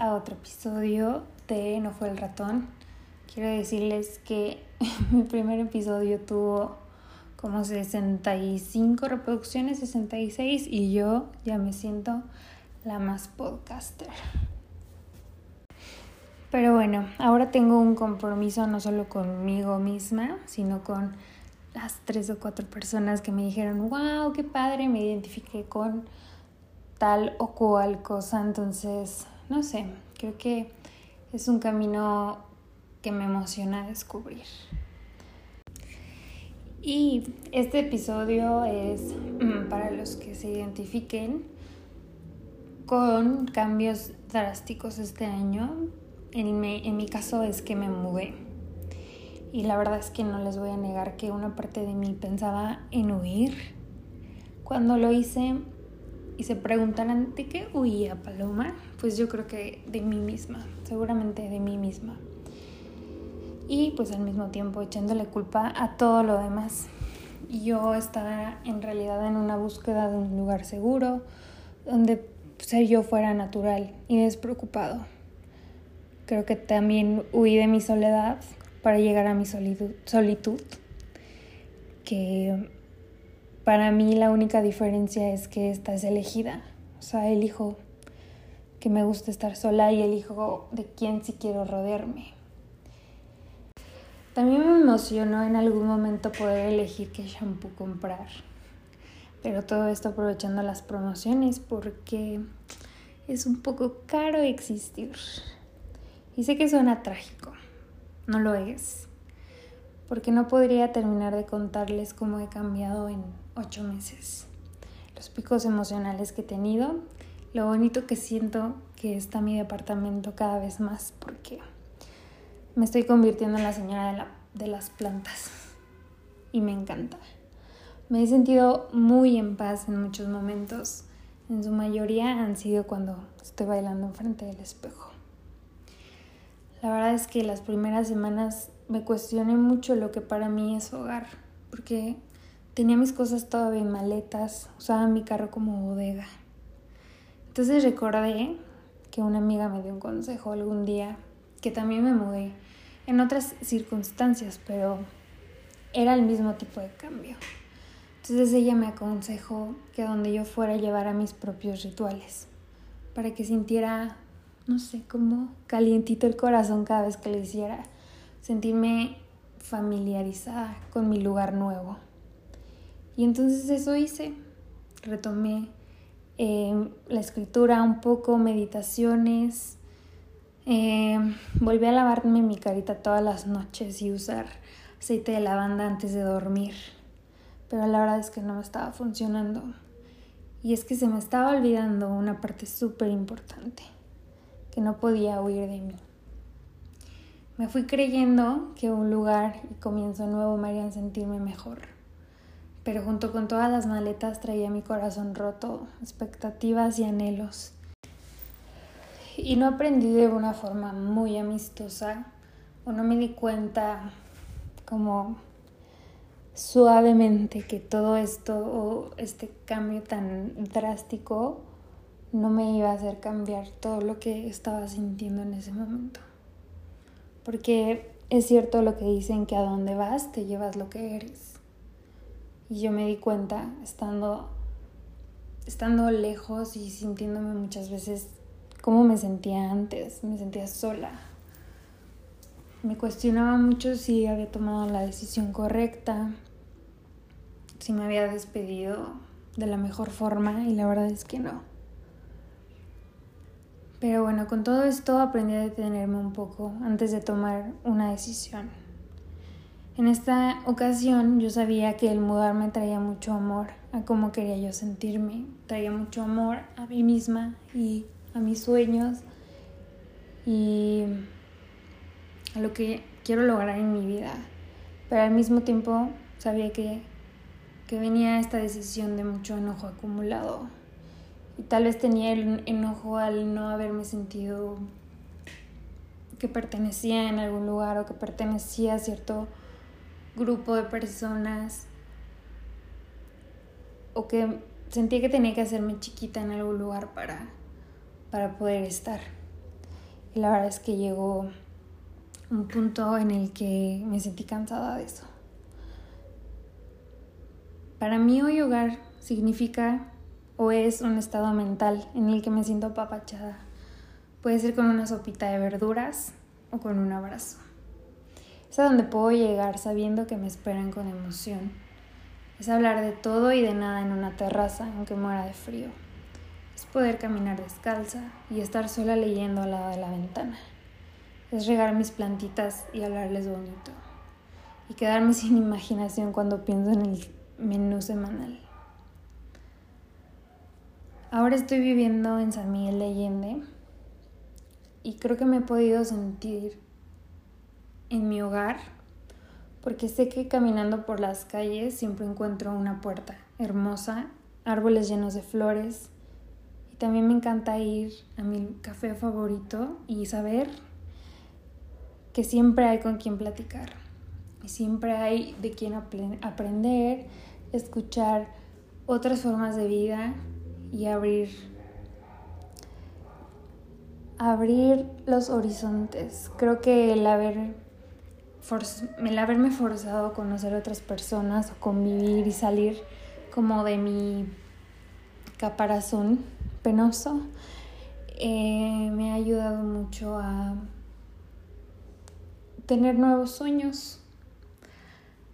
a otro episodio de No fue el ratón. Quiero decirles que mi primer episodio tuvo como 65 reproducciones, 66, y yo ya me siento la más podcaster. Pero bueno, ahora tengo un compromiso no solo conmigo misma, sino con las tres o cuatro personas que me dijeron, wow, qué padre, me identifiqué con tal o cual cosa. Entonces, no sé, creo que es un camino que me emociona descubrir. Y este episodio es mm, para los que se identifiquen con cambios drásticos este año. En mi, en mi caso es que me mudé. Y la verdad es que no les voy a negar que una parte de mí pensaba en huir. Cuando lo hice y se preguntarán, ¿de qué huía Paloma? Pues yo creo que de mí misma, seguramente de mí misma. Y pues al mismo tiempo echándole culpa a todo lo demás. Yo estaba en realidad en una búsqueda de un lugar seguro, donde ser yo fuera natural y despreocupado. Creo que también huí de mi soledad para llegar a mi solitud, solitud que para mí la única diferencia es que esta es elegida. O sea, elijo que me gusta estar sola y elijo de quién si quiero rodearme. También me emocionó en algún momento poder elegir qué shampoo comprar. Pero todo esto aprovechando las promociones porque es un poco caro existir. Y sé que suena trágico, no lo es porque no podría terminar de contarles cómo he cambiado en ocho meses. Los picos emocionales que he tenido, lo bonito que siento que está mi departamento cada vez más, porque me estoy convirtiendo en la señora de, de las plantas y me encanta. Me he sentido muy en paz en muchos momentos. En su mayoría han sido cuando estoy bailando enfrente del espejo. La verdad es que las primeras semanas me cuestioné mucho lo que para mí es hogar, porque tenía mis cosas todavía en maletas, usaba mi carro como bodega. Entonces recordé que una amiga me dio un consejo algún día, que también me mudé en otras circunstancias, pero era el mismo tipo de cambio. Entonces ella me aconsejó que donde yo fuera llevara mis propios rituales, para que sintiera, no sé, como calientito el corazón cada vez que lo hiciera sentirme familiarizada con mi lugar nuevo. Y entonces eso hice, retomé em, la escritura un poco, meditaciones, em, volví a lavarme mi carita todas las noches y usar aceite de lavanda antes de dormir, pero la verdad es que no me estaba funcionando. Y es que se me estaba olvidando una parte súper importante, que no podía huir de mí. Me fui creyendo que un lugar y comienzo nuevo me harían sentirme mejor. Pero junto con todas las maletas traía mi corazón roto, expectativas y anhelos. Y no aprendí de una forma muy amistosa o no me di cuenta como suavemente que todo esto o este cambio tan drástico no me iba a hacer cambiar todo lo que estaba sintiendo en ese momento. Porque es cierto lo que dicen que a donde vas te llevas lo que eres. Y yo me di cuenta estando, estando lejos y sintiéndome muchas veces cómo me sentía antes. Me sentía sola. Me cuestionaba mucho si había tomado la decisión correcta, si me había despedido de la mejor forma y la verdad es que no. Pero bueno, con todo esto aprendí a detenerme un poco antes de tomar una decisión. En esta ocasión yo sabía que el mudarme traía mucho amor a cómo quería yo sentirme, traía mucho amor a mí misma y a mis sueños y a lo que quiero lograr en mi vida. Pero al mismo tiempo sabía que, que venía esta decisión de mucho enojo acumulado tal vez tenía el enojo al no haberme sentido que pertenecía en algún lugar o que pertenecía a cierto grupo de personas o que sentía que tenía que hacerme chiquita en algún lugar para para poder estar. Y la verdad es que llegó un punto en el que me sentí cansada de eso. Para mí hoy hogar significa o es un estado mental en el que me siento apapachada. Puede ser con una sopita de verduras o con un abrazo. Es a donde puedo llegar sabiendo que me esperan con emoción. Es hablar de todo y de nada en una terraza, aunque muera de frío. Es poder caminar descalza y estar sola leyendo al lado de la ventana. Es regar mis plantitas y hablarles bonito. Y quedarme sin imaginación cuando pienso en el menú semanal. Ahora estoy viviendo en San Miguel de Allende y creo que me he podido sentir en mi hogar porque sé que caminando por las calles siempre encuentro una puerta hermosa, árboles llenos de flores y también me encanta ir a mi café favorito y saber que siempre hay con quien platicar y siempre hay de quien aprender, escuchar otras formas de vida y abrir abrir los horizontes. Creo que el, haber el haberme forzado a conocer otras personas, o convivir y salir como de mi caparazón penoso, eh, me ha ayudado mucho a tener nuevos sueños.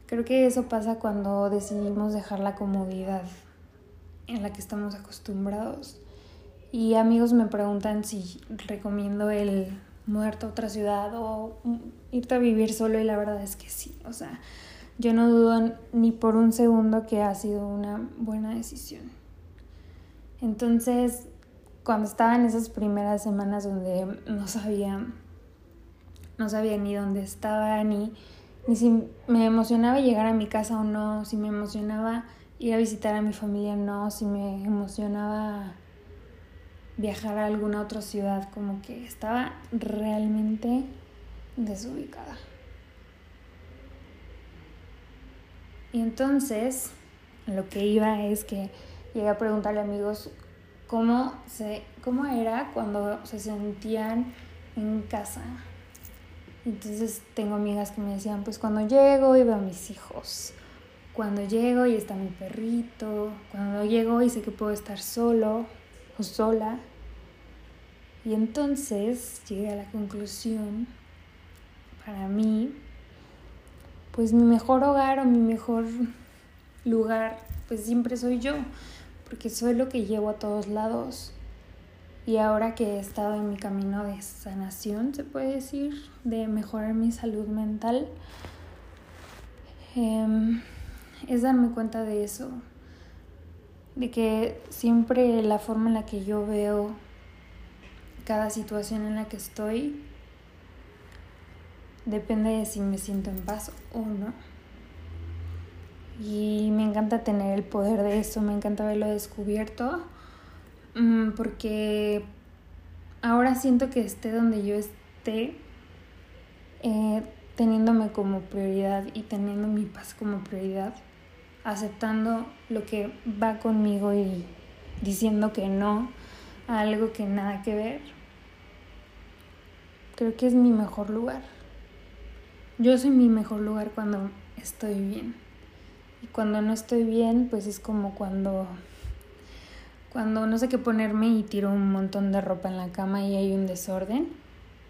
Creo que eso pasa cuando decidimos dejar la comodidad en la que estamos acostumbrados y amigos me preguntan si recomiendo el muerto a otra ciudad o irte a vivir solo y la verdad es que sí. O sea, yo no dudo ni por un segundo que ha sido una buena decisión. Entonces, cuando estaba en esas primeras semanas donde no sabía, no sabía ni dónde estaba, ni, ni si me emocionaba llegar a mi casa o no, si me emocionaba ir a visitar a mi familia no, si me emocionaba viajar a alguna otra ciudad, como que estaba realmente desubicada. Y entonces, lo que iba es que llegué a preguntarle a amigos cómo, se, cómo era cuando se sentían en casa. Entonces tengo amigas que me decían, pues cuando llego y veo a mis hijos, cuando llego y está mi perrito, cuando llego y sé que puedo estar solo, o sola. Y entonces llegué a la conclusión, para mí, pues mi mejor hogar o mi mejor lugar, pues siempre soy yo, porque soy lo que llevo a todos lados. Y ahora que he estado en mi camino de sanación, se puede decir, de mejorar mi salud mental, em, es darme cuenta de eso, de que siempre la forma en la que yo veo cada situación en la que estoy depende de si me siento en paz o no. Y me encanta tener el poder de eso, me encanta haberlo descubierto, mm, porque ahora siento que esté donde yo esté, eh, teniéndome como prioridad y teniendo mi paz como prioridad aceptando lo que va conmigo y diciendo que no a algo que nada que ver, creo que es mi mejor lugar. Yo soy mi mejor lugar cuando estoy bien. Y cuando no estoy bien, pues es como cuando cuando no sé qué ponerme y tiro un montón de ropa en la cama y hay un desorden,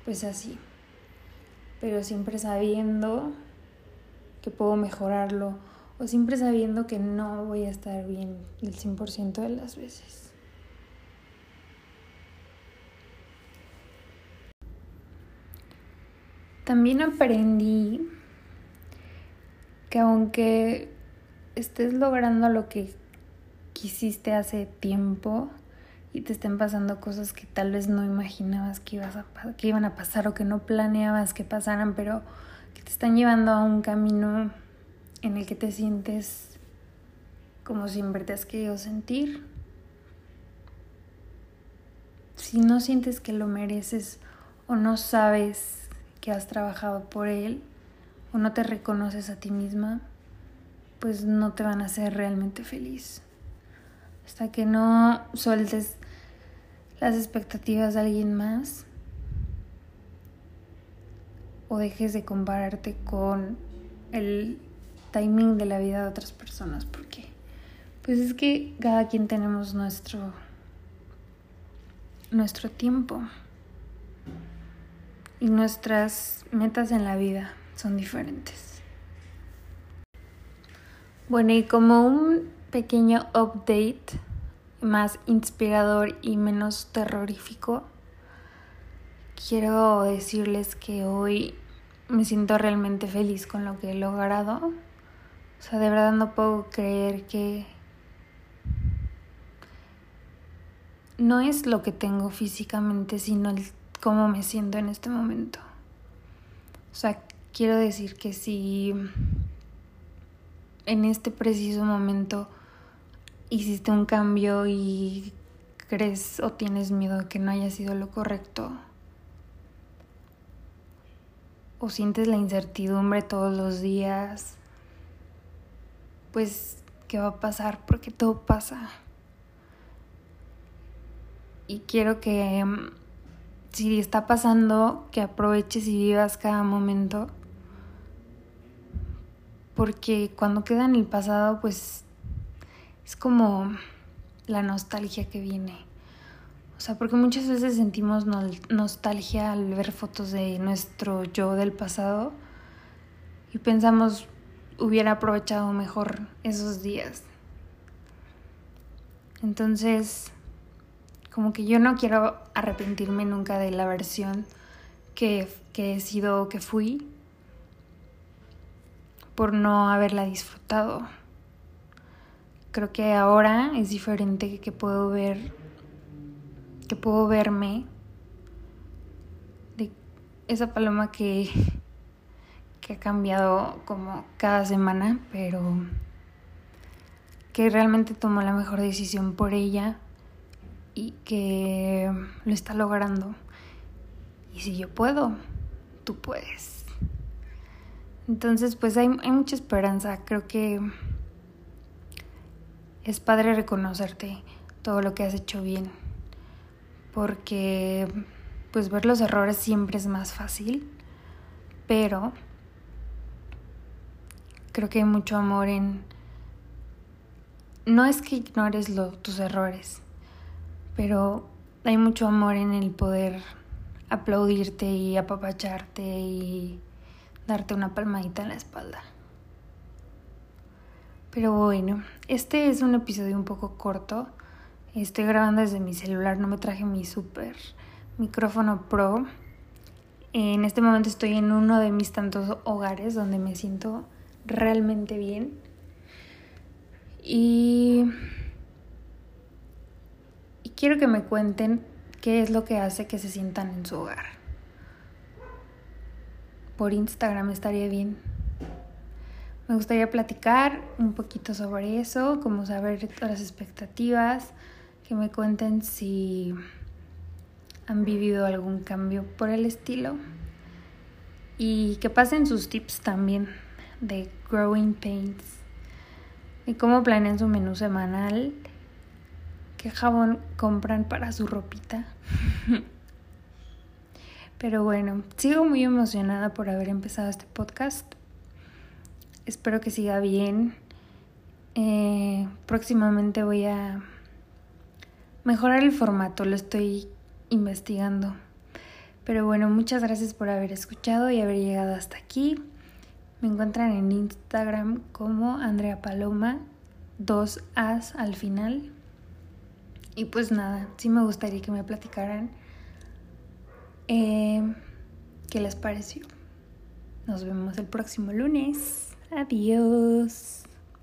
pues así. Pero siempre sabiendo que puedo mejorarlo o siempre sabiendo que no voy a estar bien el 100% de las veces. También aprendí que aunque estés logrando lo que quisiste hace tiempo y te estén pasando cosas que tal vez no imaginabas que, que iban a pasar o que no planeabas que pasaran, pero que te están llevando a un camino en el que te sientes como siempre te has querido sentir. Si no sientes que lo mereces o no sabes que has trabajado por él o no te reconoces a ti misma, pues no te van a hacer realmente feliz. Hasta que no sueltes las expectativas de alguien más o dejes de compararte con el timing de la vida de otras personas, porque pues es que cada quien tenemos nuestro nuestro tiempo y nuestras metas en la vida son diferentes. Bueno, y como un pequeño update más inspirador y menos terrorífico, quiero decirles que hoy me siento realmente feliz con lo que he logrado. O sea, de verdad no puedo creer que no es lo que tengo físicamente, sino el cómo me siento en este momento. O sea, quiero decir que si en este preciso momento hiciste un cambio y crees o tienes miedo de que no haya sido lo correcto, o sientes la incertidumbre todos los días, pues, ¿qué va a pasar? Porque todo pasa. Y quiero que mm, si está pasando, que aproveches y vivas cada momento. Porque cuando queda en el pasado, pues es como la nostalgia que viene. O sea, porque muchas veces sentimos nostalgia al ver fotos de nuestro yo del pasado y pensamos hubiera aprovechado mejor esos días. Entonces, como que yo no quiero arrepentirme nunca de la versión que, que he sido, que fui, por no haberla disfrutado. Creo que ahora es diferente que puedo ver, que puedo verme de esa paloma que, que ha cambiado como cada semana, pero que realmente tomó la mejor decisión por ella y que lo está logrando. Y si yo puedo, tú puedes. Entonces, pues hay, mucha esperanza. Creo que es padre reconocerte todo lo que has hecho bien. Porque, pues ver los errores siempre es más fácil. Pero creo que hay mucho amor en... No es que ignores lo, tus errores, pero hay mucho amor en el poder aplaudirte y apapacharte y darte una palmadita en la espalda. Pero bueno, este es un episodio un poco corto. Estoy grabando desde mi celular, no me traje mi super micrófono pro. En este momento estoy en uno de mis tantos hogares donde me siento realmente bien. Y quiero que me cuenten qué es lo que hace que se sientan en su hogar. Por Instagram estaría bien. Me gustaría platicar un poquito sobre eso, como saber las expectativas, que me cuenten si han vivido algún cambio por el estilo y que pasen sus tips también de Growing Pains y cómo planean su menú semanal qué jabón compran para su ropita. Pero bueno, sigo muy emocionada por haber empezado este podcast. Espero que siga bien. Eh, próximamente voy a mejorar el formato, lo estoy investigando. Pero bueno, muchas gracias por haber escuchado y haber llegado hasta aquí. Me encuentran en Instagram como Andrea Paloma, dos As al final. Y pues nada, sí me gustaría que me platicaran eh, qué les pareció. Nos vemos el próximo lunes. Adiós.